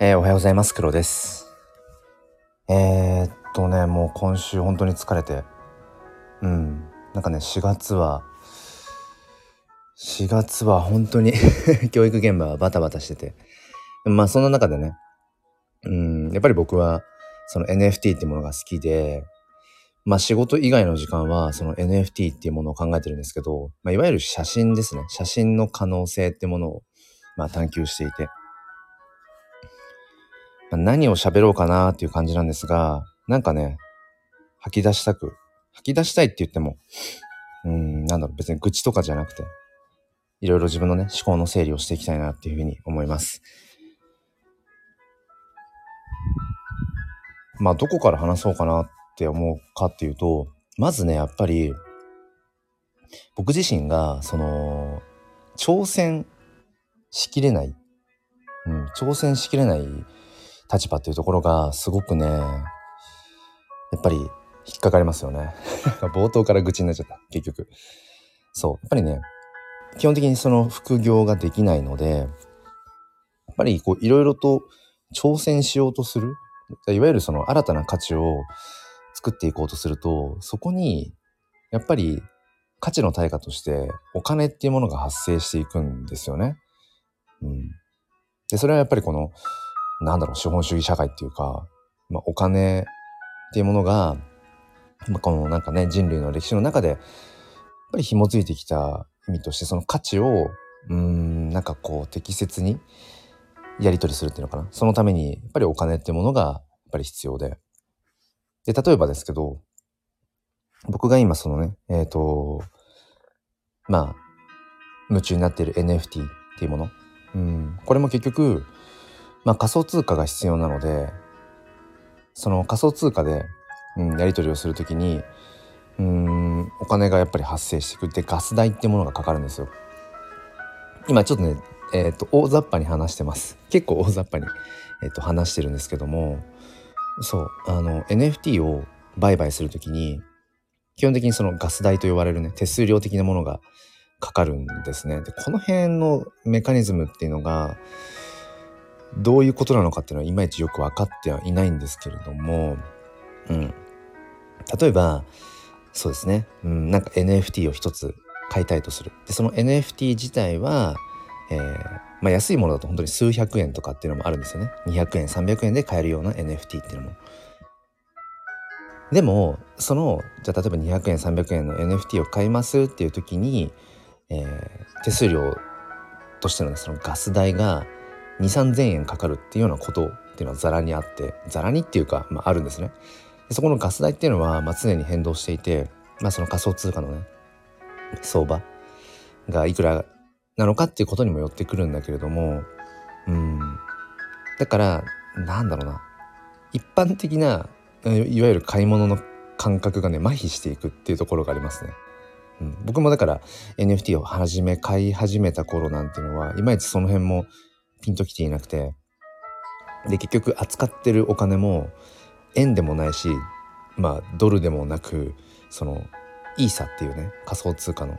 えー、おはようございます。黒です。えー、っとね、もう今週本当に疲れて、うん、なんかね、4月は、4月は本当に 教育現場はバタバタしてて、まあそんな中でね、うん、やっぱり僕はその NFT っていうものが好きで、まあ仕事以外の時間はその NFT っていうものを考えてるんですけど、まあいわゆる写真ですね。写真の可能性ってものをまあ探求していて、何を喋ろうかなっていう感じなんですが、なんかね、吐き出したく、吐き出したいって言っても、うん、なんだろう、別に愚痴とかじゃなくて、いろいろ自分のね、思考の整理をしていきたいなっていうふうに思います。まあ、どこから話そうかなって思うかっていうと、まずね、やっぱり、僕自身が、その、挑戦しきれない、うん、挑戦しきれない立場っていうところがすごくね、やっぱり引っかかりますよね。冒頭から愚痴になっちゃった、結局。そう。やっぱりね、基本的にその副業ができないので、やっぱりこういろいろと挑戦しようとする。いわゆるその新たな価値を作っていこうとすると、そこにやっぱり価値の対価としてお金っていうものが発生していくんですよね。うん。で、それはやっぱりこのなんだろう、資本主義社会っていうか、まあ、お金っていうものが、まあ、このなんかね、人類の歴史の中で、やっぱり紐づいてきた意味として、その価値を、うん、なんかこう適切にやり取りするっていうのかな。そのために、やっぱりお金っていうものが、やっぱり必要で。で、例えばですけど、僕が今そのね、えっ、ー、と、まあ、夢中になっている NFT っていうもの。うん、これも結局、まあ、仮想通貨が必要なのでその仮想通貨で、うん、やり取りをする時にうんお金がやっぱり発生してくってガス代ってものがかかるんですよ。今ちょっとねえっ、ー、と大雑把に話してます結構大雑把に、えー、と話してるんですけどもそうあの NFT を売買する時に基本的にそのガス代と呼ばれるね手数料的なものがかかるんですね。でこの辺のメカニズムっていうのがどういうことなのかっていうのはいまいちよく分かってはいないんですけれども、うん。例えば、そうですね、うん、なんか NFT を一つ買いたいとする。で、その NFT 自体は、えー、まあ安いものだと本当に数百円とかっていうのもあるんですよね。200円、300円で買えるような NFT っていうのも。でも、その、じゃあ例えば200円、300円の NFT を買いますっていう時に、えー、手数料としてのそのガス代が2 3 0円かかるっていうようなことっていうのはざらにあってざらにっていうか、まあ、あるんですね。でそこのガス代っていうのは、まあ、常に変動していて、まあ、その仮想通貨のね相場がいくらなのかっていうことにもよってくるんだけれどもうんだからなんだろうな一般的ないわゆる買い物の感覚がね麻痺していくっていうところがありますね。うん、僕もだから NFT を始め買い始めた頃なんていうのはいまいちその辺もピンときていなくてで結局扱ってるお金も円でもないしまあドルでもなくそのイーサっていうね仮想通貨の、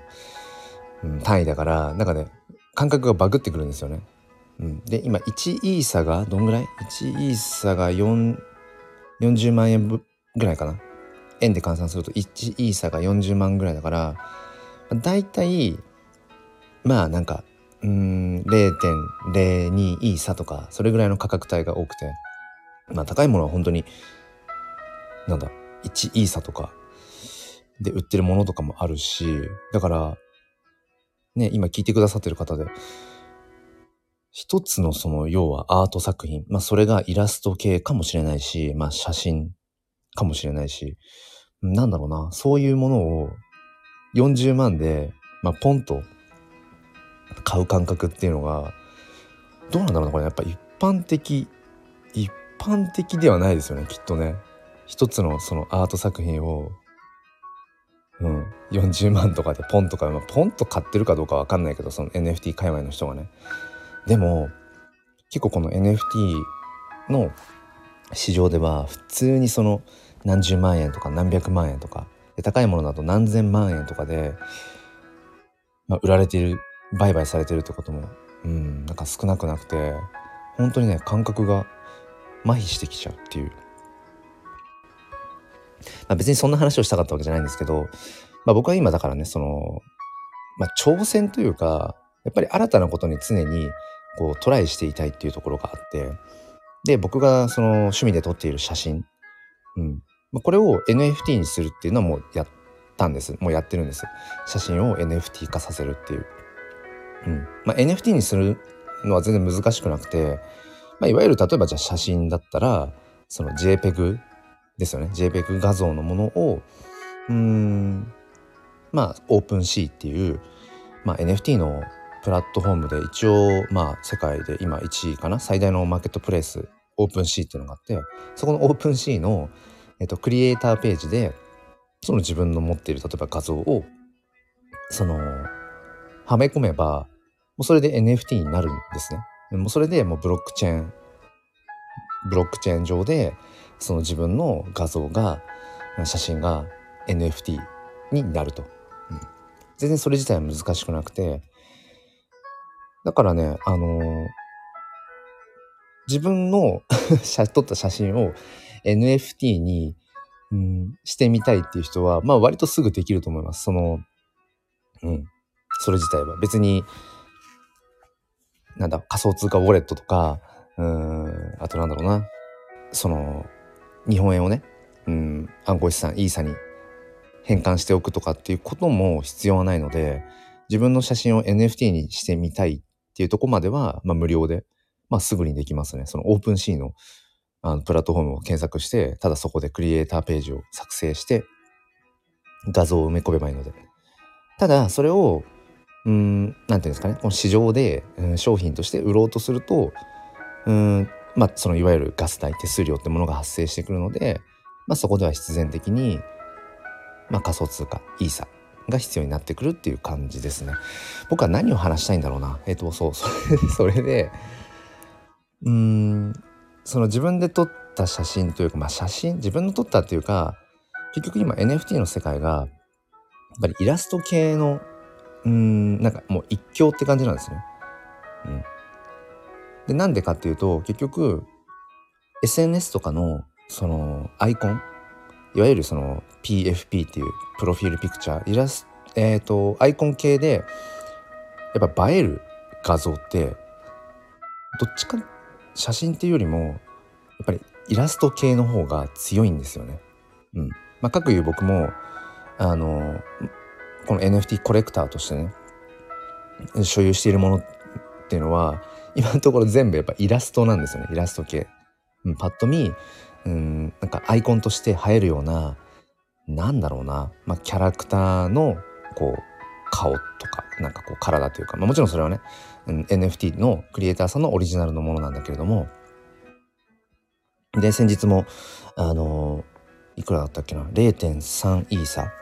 うん、単位だからなんかね感覚がバグってくるんですよね。うん、で今1イーサがどんぐらい ?1 イーサが40万円ぐらいかな？円で換算すると1イーサが40万ぐらいだからだいたいまあなんかうん0.02イーサとかそれぐらいの価格帯が多くて。まあ高いものは本当になんだ1イーサとか。で売ってるものとかもあるし。だからね今聞いてくださってる方で一つのその要はアート作品。まあそれがイラスト系かもしれないしまあ写真かもしれないし。なんだろうな。そういうものを40万でまあポンと買う感覚っていうのがどうなんだろうなこれ。やっぱ一般的一般的ではないですよねきっとね。一つのそのアート作品をうん40万とかでポンとか、まあ、ポンと買ってるかどうかわかんないけどその NFT 界隈の人がね。でも結構この NFT の市場では普通にその何十万円とか何百万円とか高いものだと何千万円とかで、まあ、売られている売買されてるってことも、うん、なんか少なくなくて、本当にね感覚が麻痺してきちゃうっていう、まあ、別にそんな話をしたかったわけじゃないんですけど、まあ、僕は今だからねその、まあ、挑戦というかやっぱり新たなことに常にこうトライしていたいっていうところがあってで僕がその趣味で撮っている写真、うんまあ、これを NFT にするっていうのはもうやったんです。もうやってるんです。写真を NFT 化させるっていう、うん。まあ、NFT にするのは全然難しくなくて、まあ、いわゆる例えばじゃあ写真だったらその JPEG ですよね。JPEG 画像のものをうんまあオープンシーっていう、まあ、NFT のプラットフォームで一応まあ世界で今1位かな？最大のマーケットプレイスオープンシーっていうのがあってそこのオープンシーの、えっと、クリエイターページでその自分の持っている例えば画像をそのはめ込めばうそれで NFT になるんですね。もうそれでもうブロックチェーンブロックチェーン上でその自分の画像が写真が NFT になると、うん、全然それ自体は難しくなくて。だからねあのー、自分の 撮った写真を NFT に、うん、してみたいっていう人はまあ割とすぐできると思います。そのうん。それ自体は。別になんだ仮想通貨ウォレットとかうんあとなんだろうなその日本円をねうん暗号資産イーサに変換しておくとかっていうことも必要はないので自分の写真を NFT にしてみたいっていうとこまでは、まあ、無料で、まあ、すぐにできますね。そのオープンシーのあのプラットフォームを検索して、ただそこでクリエイターページを作成して、画像を埋め込めばいいので。ただ、それを、うん、なんていうんですかね、この市場で、うん、商品として売ろうとすると、うん、まあ、そのいわゆるガス代、手数料ってものが発生してくるので、まあ、そこでは必然的に、まあ、仮想通貨イーサが必要になってくるっていう感じですね。僕は何を話したいんだろうな。えっ、ー、とそうそれ それでうんその自分で撮った写真というかまあ写真自分の撮ったっていうか結局今 NFT の世界がやっぱりイラスト系のうんなんかもう一強って感じなんですね。うん、でなんでかっていうと結局 SNS とかのそのアイコンいわゆるその PFP っていうプロフィールピクチャーイラストえっ、ー、とアイコン系でやっぱ映える画像ってどっちか写真っていうよりもやっぱりイラスト系の方が強いんですよね。うん。まあ、各いう僕もあのこの NFT コレクターとしてね所有しているものっていうのは今のところ全部やっぱイラストなんですよね。イラスト系。うん、パッと見うんなんかアイコンとして映えるようななんだろうな、まあ、キャラクターのこう顔とかなんかこう体というか、まあ、もちろんそれはね、うん、NFT のクリエイターさんのオリジナルのものなんだけれども。で先日もあのー、いくらだったっけな？0.3イーサ。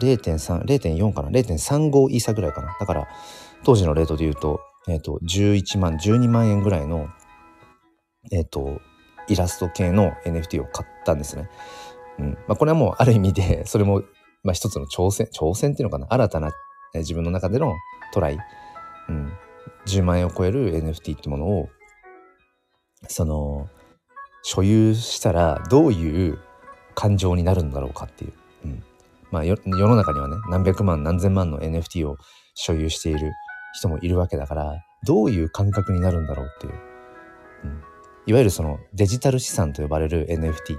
0.3 0.4かな？0.35イーサぐらいかな？だから当時のレートで言うと,、えーと、11万12万円ぐらいのえっ、ー、とイラスト系の NFT を買ったんですね。うん。まあ、これはもうある意味でそれもまあ一つの挑戦挑戦っていうのかな？新たな自分の中でのトライ、うん、10万円を超える NFT ってものをその所有したらどういう感情になるんだろうかっていう、まあ世の中にはね何百万何千万の NFT を所有している人もいるわけだからどういう感覚になるんだろうっていう、うん、いわゆるそのデジタル資産と呼ばれる NFT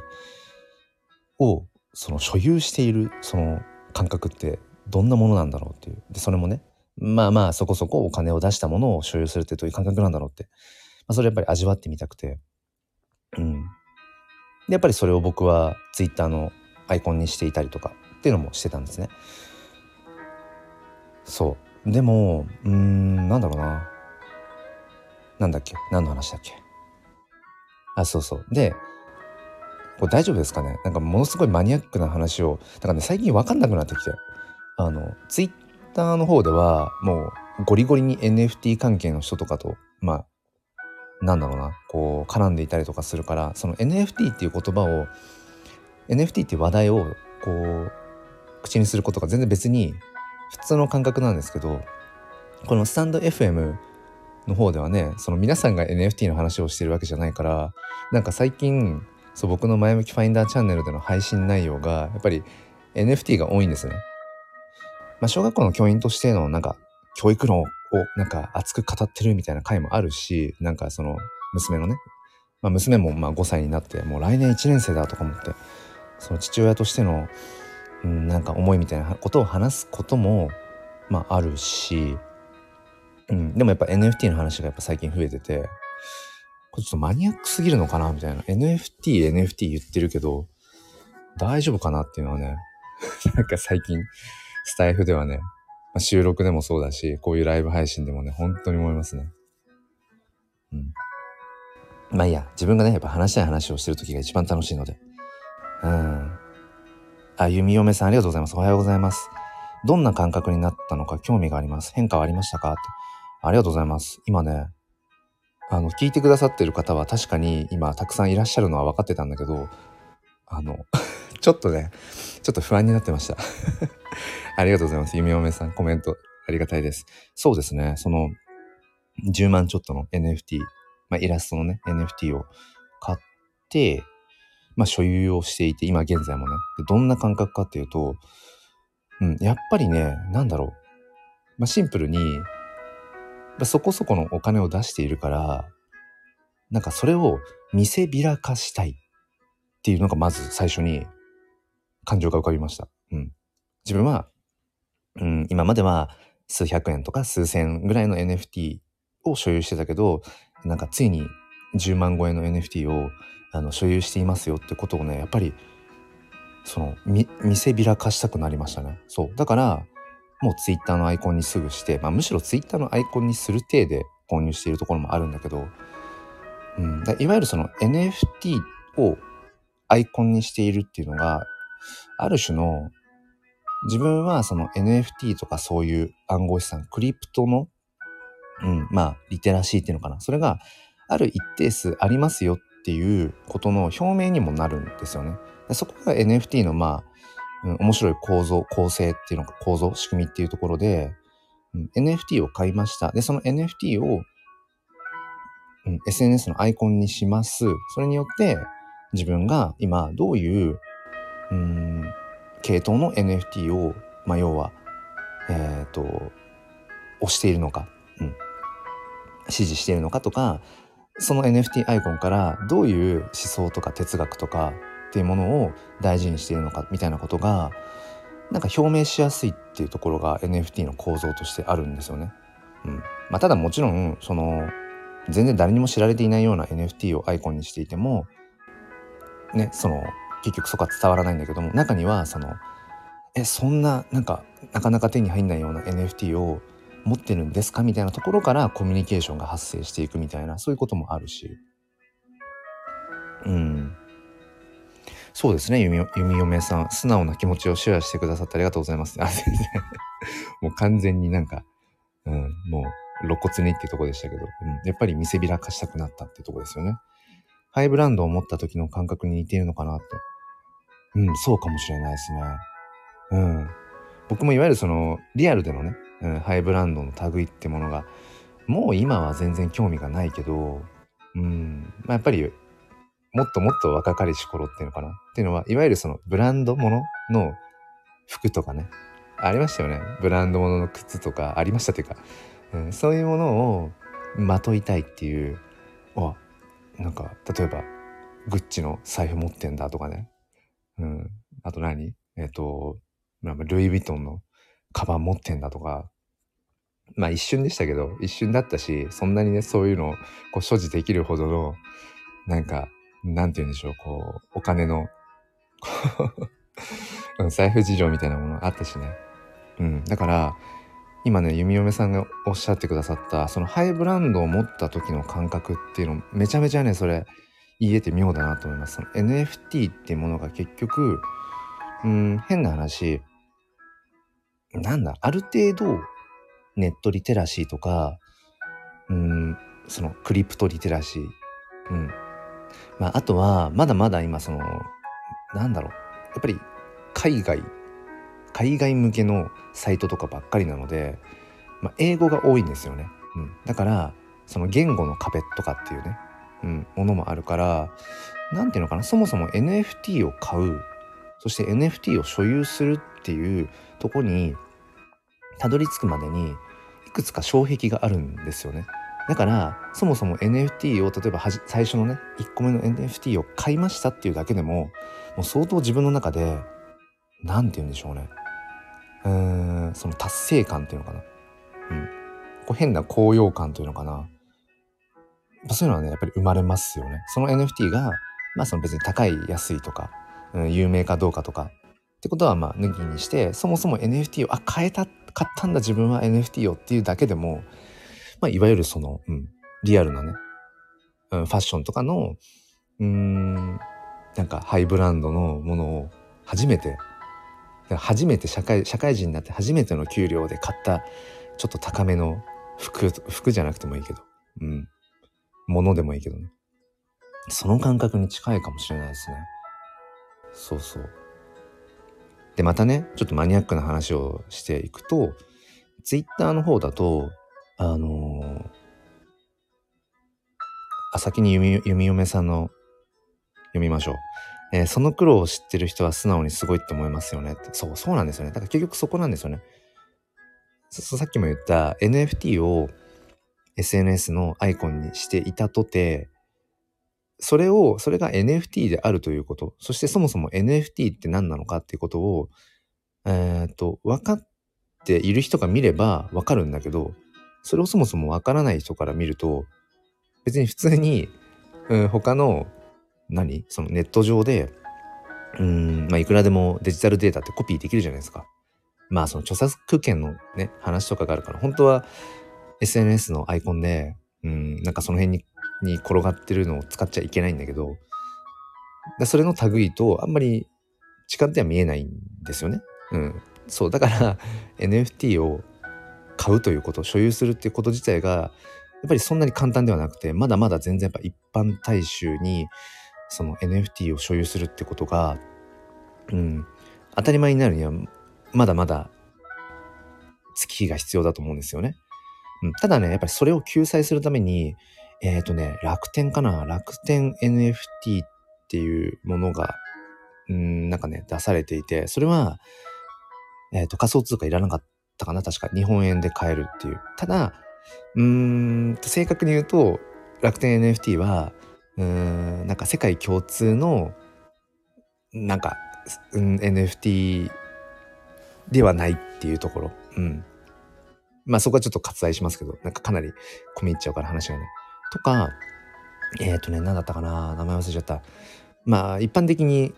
をその所有しているその感覚ってどんなものなんだろうっていう。でそれもねまあまあそこそこお金を出したものを所有するってどういう感覚なんだろうって、まあ、それやっぱり味わってみたくて。うん。でやっぱりそれを僕は Twitter のアイコンにしていたりとかっていうのもしてたんですね。そう。でもうんなんだろうな。なんだっけ？何の話だっけ？あ、そうそう。で、これ大丈夫ですかね？なんかものすごいマニアックな話を、だからね、最近わかんなくなってきて、あの、ツイッターの方では、もう、ゴリゴリに NFT 関係の人とかと、まあ、なんだろうな、こう、絡んでいたりとかするから、その NFT っていう言葉を、NFT っていう話題を、こう、口にすることが全然別に、普通の感覚なんですけど、このスタンド FM の方ではねその皆さんが NFT の話をしてるわけじゃないからなんか最近そう僕の前向きファインダーチャンネルでの配信内容がやっぱり NFT が多いんですね。まあ、小学校の教員としてのなんか教育論をなんか熱く語ってるみたいな回もあるしなんかその娘のね、まあ、娘もまあ5歳になってもう来年1年生だとか思ってその父親としての、うん、なんか思いみたいなことを話すこともまああるし、うん、でもやっぱ NFT の話がやっぱ最近増えててこれちょっとマニアックすぎるのかなみたいな。NFT NFT 言ってるけど大丈夫かなっていうのはね なんか最近スタイフではね、まあ、収録でもそうだしこういうライブ配信でもね本当に思いますね。うん。まあいいや。自分がねやっぱ話したい話をしてる時が一番楽しいので。うん。あ、弓嫁さんありがとうございます。おはようございます。どんな感覚になったのか興味があります。変化はありましたか？って。ありがとうございます。今ね、あの、聞いてくださってる方は確かに今たくさんいらっしゃるのは分かってたんだけど、あの、ちょっとね、ちょっと不安になってました。ありがとうございます。弓嫁さん、コメントありがたいです。そうですね、その、10万ちょっとの NFT、まあ、イラストのね、NFT を買って、まあ、所有をしていて、今現在もね。どんな感覚かっていうと、うん、やっぱりね、なんだろう。まあ、シンプルに、そこそこのお金を出しているから、なんかそれを見せびらかしたいっていうのがまず最初に感情が浮かびました。うん。自分は、うん、今までは数百円とか数千ぐらいの NFT を所有してたけど、なんかついに10万超えの NFT をあの所有していますよってことをねやっぱりその見せびらかしたくなりましたね。そう。だからもうツイッターのアイコンにすぐして、まあ、むしろツイッターのアイコンにする体で購入しているところもあるんだけど、うん、いわゆるその NFT をアイコンにしているっていうのがある種の自分はその NFT とかそういう暗号資産クリプトの、うん、まあリテラシーっていうのかな。それがある一定数ありますよっっていうことの表明にもなるんですよね。そこが NFT のまあ、うん、面白い構造、構成っていうのか構造、仕組みっていうところで、うん、NFT を買いました。で、その NFT を、うん、SNS のアイコンにします。それによって自分が今どういう、うん、系統の NFT を、まあ、要は、えっ、ー、と、押しているのか、うん、支持しているのかとか、その NFT アイコンからどういう思想とか哲学とかっていうものを大事にしているのかみたいなことがなんか表明しやすいっていうところが NFT の構造としてあるんですよね。うんまあ、ただもちろんその全然誰にも知られていないような NFT をアイコンにしていてもねその結局そこは伝わらないんだけども中にはそのえそんななんかなかなか手に入んないような NFT を持ってるんですかみたいなところからコミュニケーションが発生していくみたいなそういうこともあるし。うん。そうですね。弓嫁さん素直な気持ちをシェアしてくださってありがとうございます。あ全然。もう完全になんか、うん、もう露骨にってとこでしたけど、うん、やっぱり見せびらかしたくなったってとこですよね。ハイブランドを持った時の感覚に似ているのかなってうん。そうかもしれないですね。うん。僕もいわゆるそのリアルでのねうん、ハイブランドの類ってものがもう今は全然興味がないけど、うんまあ、やっぱりもっともっと若かりし頃っていうのかな？っていうのはいわゆるそのブランドものの服とかねありましたよね。ブランドものの靴とかありましたっていうか、うん、そういうものをまといたいっていうあなんか例えばグッチの財布持ってんだとかね、うん、あと何？えっ、ー、とルイ・ヴィトンのカバン持ってんだとか、まあ一瞬でしたけど、一瞬だったし、そんなにね、そういうのをこう所持できるほどの、なんか、なんて言うんでしょう、こう、お金の 財布事情みたいなものあったしね。うん。だから、今ね、弓嫁さんがおっしゃってくださった、そのハイブランドを持った時の感覚っていうの、めちゃめちゃね、それ、言えて妙だなと思います。NFT っていうものが結局、うん、変な話、なんだ、ある程度、ネットリテラシーとか、うん、そのクリプトリテラシー、うん。まあ、あとは、まだまだ今、その、なんだろう、やっぱり、海外、海外向けのサイトとかばっかりなので、まあ、英語が多いんですよね。うん。だから、その言語の壁とかっていうね、うん、ものもあるから何ていうのかなそもそも NFT を買うそして NFT を所有するっていうとこにたどり着くまでにいくつか障壁があるんですよね。だからそもそも NFT を例えば最初のね1個目の NFT を買いましたっていうだけでももう相当自分の中で何て言うんでしょうね。うーんその達成感っていうのかな。うん。こう変な高揚感というのかな。そういうのはねやっぱり生まれますよね。その NFT がまあその別に高い安いとか、うん、有名かどうかとかってことはまあ抜きにしてそもそも NFT をあ変えた買ったんだ自分は NFT をっていうだけでもまあ、いわゆるその、うん、リアルなね、うん、ファッションとかの、うん、なんかハイブランドのものを初めて、初めて社会、社会人になって初めての給料で買ったちょっと高めの服、服じゃなくてもいいけど、うん、ものでもいいけどね。その感覚に近いかもしれないですね。そうそう。で、またね、ちょっとマニアックな話をしていくと、ツイッターの方だと、あのー、あ、先に弓弓嫁さんの読みましょう。えー、その苦労を知ってる人は素直にすごいって思いますよねって。そう、そうなんですよね。だから結局そこなんですよね。さっきも言った NFT を SNS のアイコンにしていたとて、それを、それが NFT であるということ、そしてそもそも NFT って何なのかっていうことを、えっ、と、分かっている人が見れば分かるんだけど、それをそもそもわからない人から見ると、別に普通に、うん、他の、何？そのネット上で、うん、まあ、いくらでもデジタルデータってコピーできるじゃないですか。まあ、その著作権のね、話とかがあるから、本当は SNS のアイコンで、うん、なんかその辺にに転がってるのを使っちゃいけないんだけど、だそれの類とあんまり違っては見えないんですよね。うん。そう。だから NFT を買うということ所有するっていうこと自体がやっぱりそんなに簡単ではなくてまだまだ全然やっぱ一般大衆にその NFT を所有するってことが、うん、当たり前になるにはまだまだ月日が必要だと思うんですよね。うん、ただねやっぱりそれを救済するためにえっ、ー、とね楽天かな？楽天 NFT っていうものがうんなんかね出されていてそれはえっ、ー、と仮想通貨いらなかったかな？確か日本円で買えるっていう。ただ、うーん、正確に言うと、楽天 NFT は、うーん、なんか世界共通の、なんか、うん、NFT ではないっていうところ。うん。まあそこはちょっと割愛しますけど、なんかかなり込み入っちゃうから話がね。とか、えっ、ー、とね、何だったかな名前忘れちゃった。まあ一般的に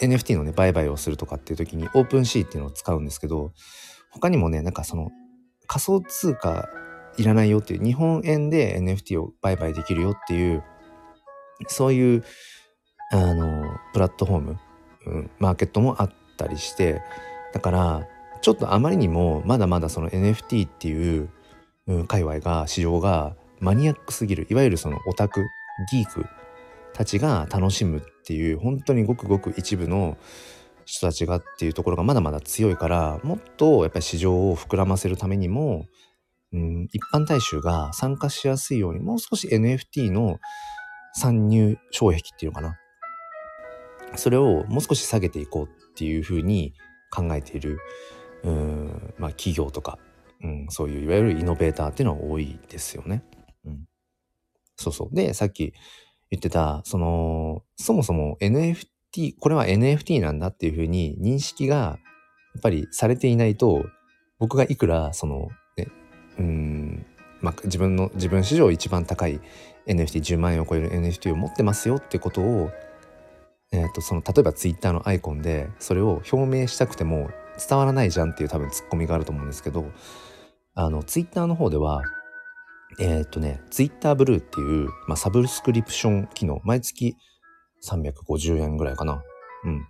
NFT のね、売買をするとかっていう時にオープンシーっていうのを使うんですけど、他にもね、なんかその仮想通貨いらないよっていう、日本円で NFT を売買できるよっていう、そういう、あの、プラットフォーム、うん、マーケットもあったりして、だから、ちょっとあまりにもまだまだその NFT っていう、うん、界隈が、市場がマニアックすぎる、いわゆるそのオタク、ギークたちが楽しむっていう、本当にごくごく一部の、人たちがっていうところがまだまだ強いからもっとやっぱり市場を膨らませるためにも、うん、一般大衆が参加しやすいようにもう少し NFT の参入障壁っていうのかなそれをもう少し下げていこうっていうふうに考えているうん、まあ、企業とか、うん、そういういわゆるイノベーターっていうのは多いですよね。うん、そうそう。で、さっき言ってた、その、そもそも NFT、これは NFT なんだっていうふうに認識がやっぱりされていないと、僕がいくらその、ね、うん、まあ、自分の、自分史上一番高い NFT10 万円を超える NFT を持ってますよってことを、えっ、ー、と、その、例えば Twitter のアイコンでそれを表明したくても伝わらないじゃんっていう多分ツッコミがあると思うんですけど、あの、Twitter の方では、えっ、とね、Twitter ブルーっていう、まあ、サブスクリプション機能、毎月350円ぐらいかな。うん。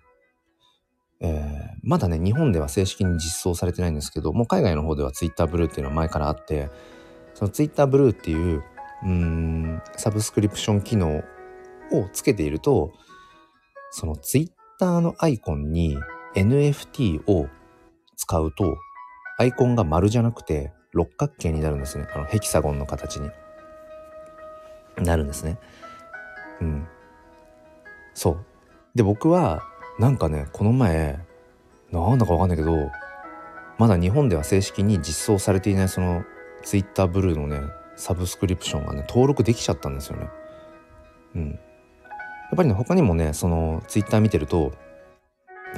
えー、まだね、日本では正式に実装されてないんですけど、もう海外の方では Twitter ブルーっていうのは前からあって、その Twitter ブルーっていう、うん、サブスクリプション機能をつけていると、その Twitter のアイコンに NFT を使うと、アイコンが丸じゃなくて六角形になるんですね。あのヘキサゴンの形に。なるんですね。うん。そう。で、僕は、なんかね、この前、なんだかわかんないけど、まだ日本では正式に実装されていないその Twitter ブルーのね、サブスクリプションがね、登録できちゃったんですよね。うん。やっぱりね、他にもね、その Twitter 見てると、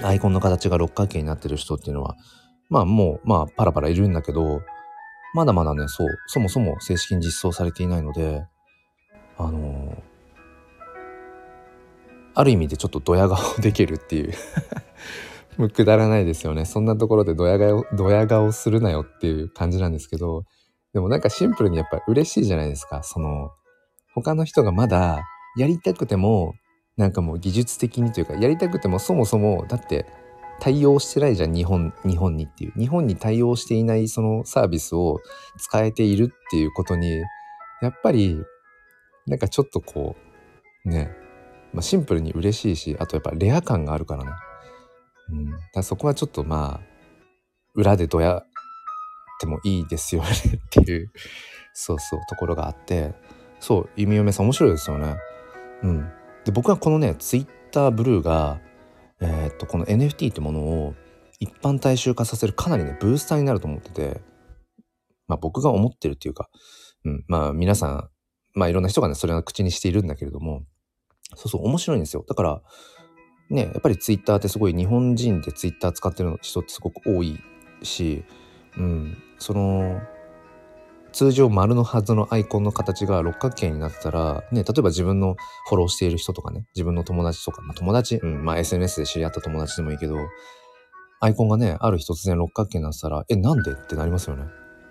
アイコンの形が六角形になってる人っていうのは、まあもう、まあパラパラいるんだけど、まだまだね、そう、そもそも正式に実装されていないので、あのー、ある意味でちょっとドヤ顔できるっていう もうくだらないですよね。そんなところでドヤ顔、ドヤ顔するなよっていう感じなんですけど、でもなんかシンプルにやっぱ嬉しいじゃないですか。その、他の人がまだやりたくても、なんかもう技術的にというか、やりたくてもそもそも、だって対応してないじゃん、日本、日本にっていう。日本に対応していないそのサービスを使えているっていうことに、やっぱり、なんかちょっとこう、ね、まあ、シンプルに嬉しいし、あとやっぱレア感があるからね。うん。だそこはちょっとまあ、裏でどやってもいいですよねっていう、そうそう、ところがあって、そう、弓嫁さん面白いですよね。うん。で、僕はこのね、ツイッターブルーが、えー、っと、この NFT ってものを一般大衆化させるかなりね、ブースターになると思ってて、まあ僕が思ってるっていうか、うん、まあ皆さん、まあいろんな人がね、それは口にしているんだけれども、そうそう、面白いんですよ。だから、ね、やっぱりツイッターってすごい日本人でツイッター使ってる人ってすごく多いし、うん、その、通常丸のはずのアイコンの形が六角形になったら、ね、例えば自分のフォローしている人とかね、自分の友達とか、まあ友達、うん、まあ SNS で知り合った友達でもいいけど、アイコンがね、ある日突然六角形になったら、え、なんでってなりますよね。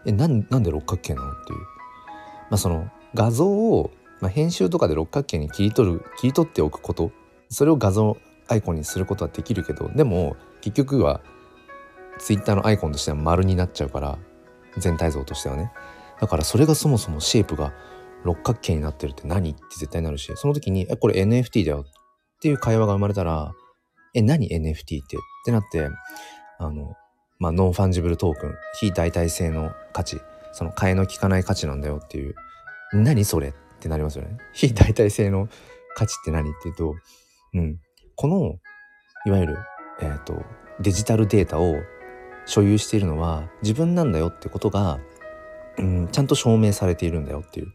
え、なん、なんで六角形なのっていう。まあその画像を、まあ、編集とかで六角形に切り取る、切り取っておくこと、それを画像アイコンにすることはできるけど、でも結局は Twitter のアイコンとしては丸になっちゃうから、全体像としてはね。だからそれがそもそもシェイプが六角形になってるって何って絶対なるし、その時に、え、これ NFT だよ。っていう会話が生まれたら、え、何 NFT って？ってなって、あの、まあ、 non-fungible token、非代替性の価値、その替えの利かない価値なんだよっていう、何それってなりますよね。非代替性の価値って何っていうと、うん。この、いわゆる、えっ、ー、と、デジタルデータを所有しているのは自分なんだよってことがうん、ちゃんと証明されているんだよっていう。ま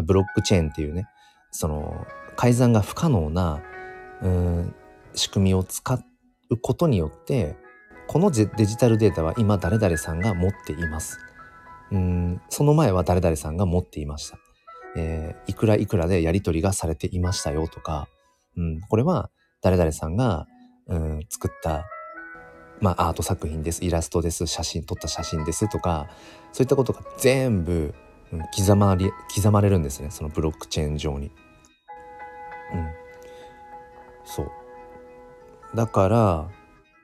あ、ブロックチェーンっていうね、その、改ざんが不可能な、うん、仕組みを使うことによって、このデジタルデータは今誰々さんが持っています。うん、その前は誰々さんが持っていました。えー、いくらいくらでやり取りがされていましたよとか、うん、これは誰々さんが、うん、作ったまあ、アート作品です、イラストです、写真、撮った写真ですとか、そういったことが全部、うん、刻まれ、刻まれるんですね、そのブロックチェーン上に。うん。そう。だから、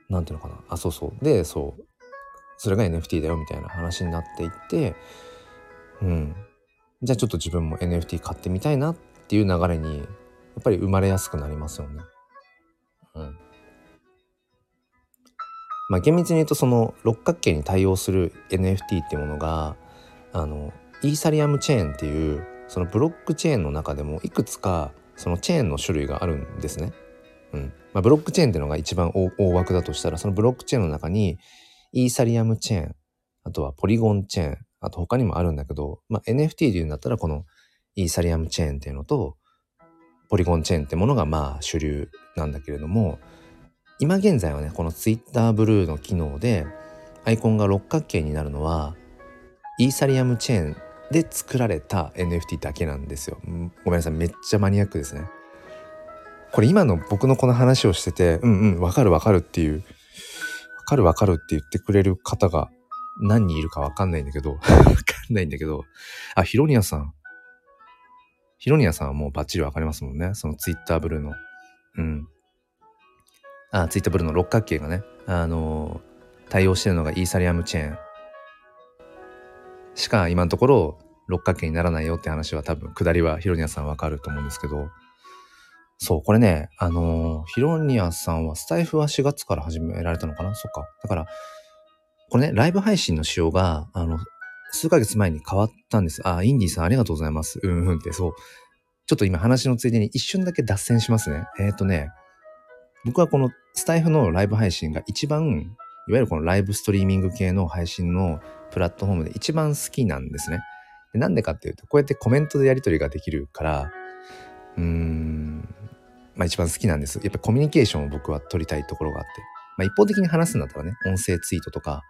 なんていうのかな。あ、そうそう。で、そう。それが NFT だよみたいな話になっていって、うん。じゃあちょっと自分も NFT 買ってみたいなっていう流れに、やっぱり生まれやすくなりますよね。うん。まあ、厳密に言うとその六角形に対応する NFT っていうものがあのイーサリアムチェーンっていうそのブロックチェーンの中でもいくつかそのチェーンの種類があるんですね。うんまあ、ブロックチェーンっていうのが一番大枠だとしたらそのブロックチェーンの中にイーサリアムチェーンあとはポリゴンチェーンあと他にもあるんだけど、まあ、NFT で言うんだったらこのイーサリアムチェーンっていうのとポリゴンチェーンってものがまあ主流なんだけれども今現在はね、この Twitter ブルーの機能で、アイコンが六角形になるのは、イーサリアムチェーンで作られた NFT だけなんですよ。ごめんなさい、めっちゃマニアックですね。これ今の僕のこの話をしてて、うんうん、わかるわかるっていう、わかるわかるって言ってくれる方が何人いるかわかんないんだけど、わかんないんだけど、あ、ヒロニアさん。ヒロニアさんはもうバッチリわかりますもんね。その Twitter ブルーの。うん。あツイッターブルの六角形がね、あのー、対応してるのがイーサリアムチェーン。しか今のところ六角形にならないよって話は多分下りはヒロニアさんわかると思うんですけど。そうこれねあのー、ヒロニアさんはスタイフは4月から始められたのかな？そっか。だからこれねライブ配信の仕様があの数ヶ月前に変わったんです。あインディーさんありがとうございます。うんうんってそう。ちょっと今話のついでに一瞬だけ脱線しますね。えっ、ー、とね、僕はこのスタイフのライブ配信が一番、いわゆるこのライブストリーミング系の配信のプラットフォームで一番好きなんですね。なんでかっていうと、こうやってコメントでやり取りができるから、うーん、まあ一番好きなんです。やっぱコミュニケーションを僕は取りたいところがあって。まあ一方的に話すんだったらね、音声ツイートとか、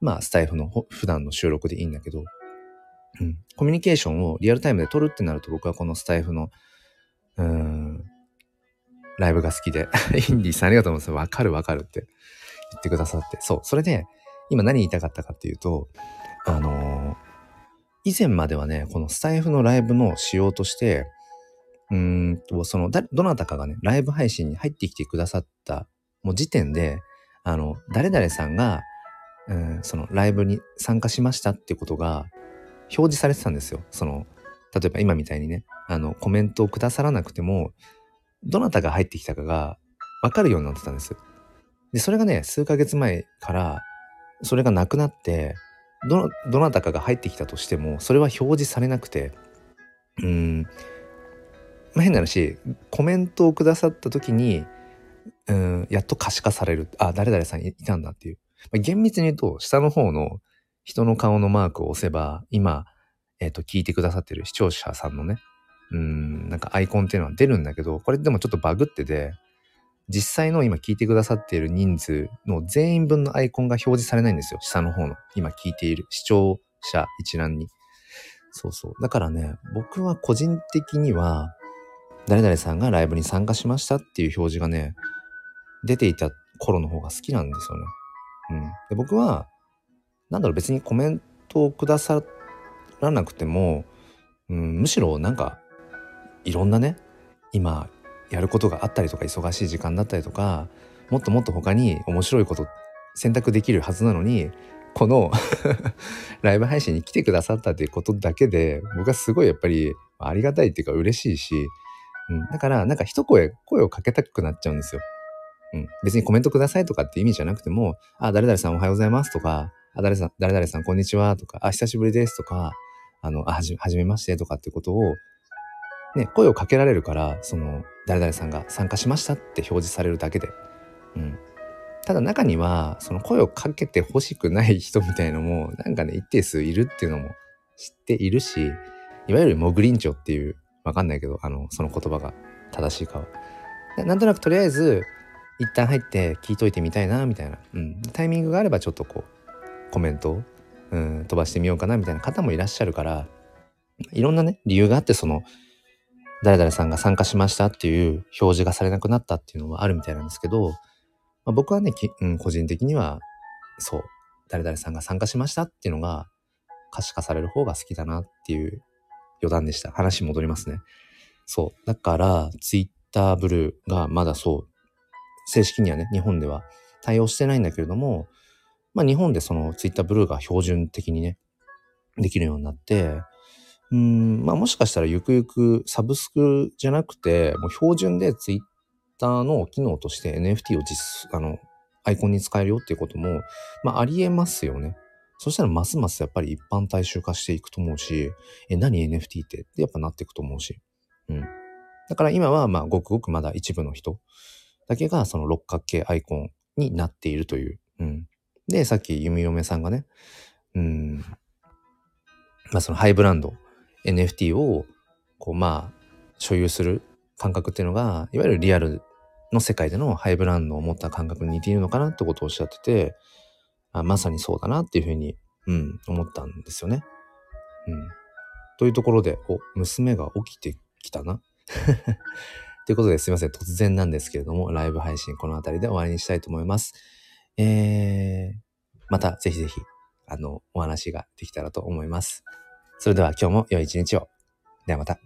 まあスタイフの普段の収録でいいんだけど、うん、コミュニケーションをリアルタイムで取るってなると僕はこのスタイフの、うーん、ライブが好きで、インディーさんありがとうございます。わかるわかるって言ってくださって。そう。それで、今何言いたかったかっていうと、あのー、以前まではね、このスタイフのライブの仕様として、うんと、その、どなたかがね、ライブ配信に入ってきてくださった、もう時点で、あの、誰々さんが、うん、そのライブに参加しましたってことが表示されてたんですよ。その、例えば今みたいにね、あの、コメントをくださらなくても、どなたが入ってきたかがわかるようになってたんです。で、それがね、数ヶ月前から、それがなくなって、ど、どなたかが入ってきたとしても、それは表示されなくて、うん、まあ、変な話、コメントをくださった時に、うん、やっと可視化される。あ、誰々さんいたんだっていう。まあ、厳密に言うと、下の方の人の顔のマークを押せば、今、えっ、ー、と、聞いてくださってる視聴者さんのね、うん、なんかアイコンっていうのは出るんだけど、これでもちょっとバグってて、実際の今聞いてくださっている人数の全員分のアイコンが表示されないんですよ。下の方の。今聞いている視聴者一覧に。そうそう。だからね、僕は個人的には、誰々さんがライブに参加しましたっていう表示がね、出ていた頃の方が好きなんですよね。うん。で僕は、なんだろう別にコメントをくださらなくても、うん、むしろなんかいろんなね今やることがあったりとか忙しい時間だったりとかもっともっと他に面白いこと選択できるはずなのにこの ライブ配信に来てくださったっていうことだけで僕はすごいやっぱりありがたいっていうか嬉しいし、うん、だからなんか一声声をかけたくなっちゃうんですよ。うん、別にコメントくださいとかって意味じゃなくても、あ、誰々さんおはようございますとか、あ、誰さん、誰々さんこんにちはとか、あ、久しぶりですとか、あの、あ、はじめましてとかってことを、ね、声をかけられるから、その、誰々さんが参加しましたって表示されるだけで。うん。ただ中には、その声をかけて欲しくない人みたいのも、なんかね、一定数いるっていうのも知っているし、いわゆるモグリンチョっていう、わかんないけど、あの、その言葉が正しいかは。なんとなくとりあえず、一旦入って聞いといてみたいな、みたいな。うん。タイミングがあればちょっとこう、コメントを、うん、飛ばしてみようかなみたいな方もいらっしゃるから、いろんなね、理由があってその、誰々さんが参加しましたっていう表示がされなくなったっていうのはあるみたいなんですけど、まあ、僕はね、うん、個人的には、そう、誰々さんが参加しましたっていうのが可視化される方が好きだなっていう余談でした。話戻りますね。そう。だから、ツイッターブルーがまだそう、正式にはね、日本では対応してないんだけれども、まあ日本でそのツイッターブルーが標準的にね、できるようになって、うん、まあもしかしたらゆくゆくサブスクじゃなくて、もう標準でツイッターの機能として NFT を実、あの、アイコンに使えるよっていうことも、まあありえますよね。そしたらますますやっぱり一般大衆化していくと思うし、え、何 NFT って？ってやっぱなっていくと思うし。うん。だから今はまあごくごくまだ一部の人だけがその六角形アイコンになっているという。うん。で、さっき弓嫁さんがね、うん、まあそのハイブランド、NFT を、こうまあ、所有する感覚っていうのが、いわゆるリアルの世界でのハイブランドを持った感覚に似ているのかなってことをおっしゃってて、あまさにそうだなっていうふうに、うん、思ったんですよね。うん。というところで、お、娘が起きてきたな。ということですいません。突然なんですけれども、ライブ配信この辺りで終わりにしたいと思います。えー、またぜひぜひ、あの、お話ができたらと思います。それでは今日も良い一日を。ではまた。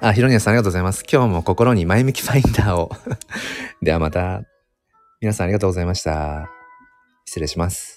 あ、ひろにゃさんありがとうございます。今日も心に前向きファインダーを ではまた。皆さんありがとうございました。失礼します。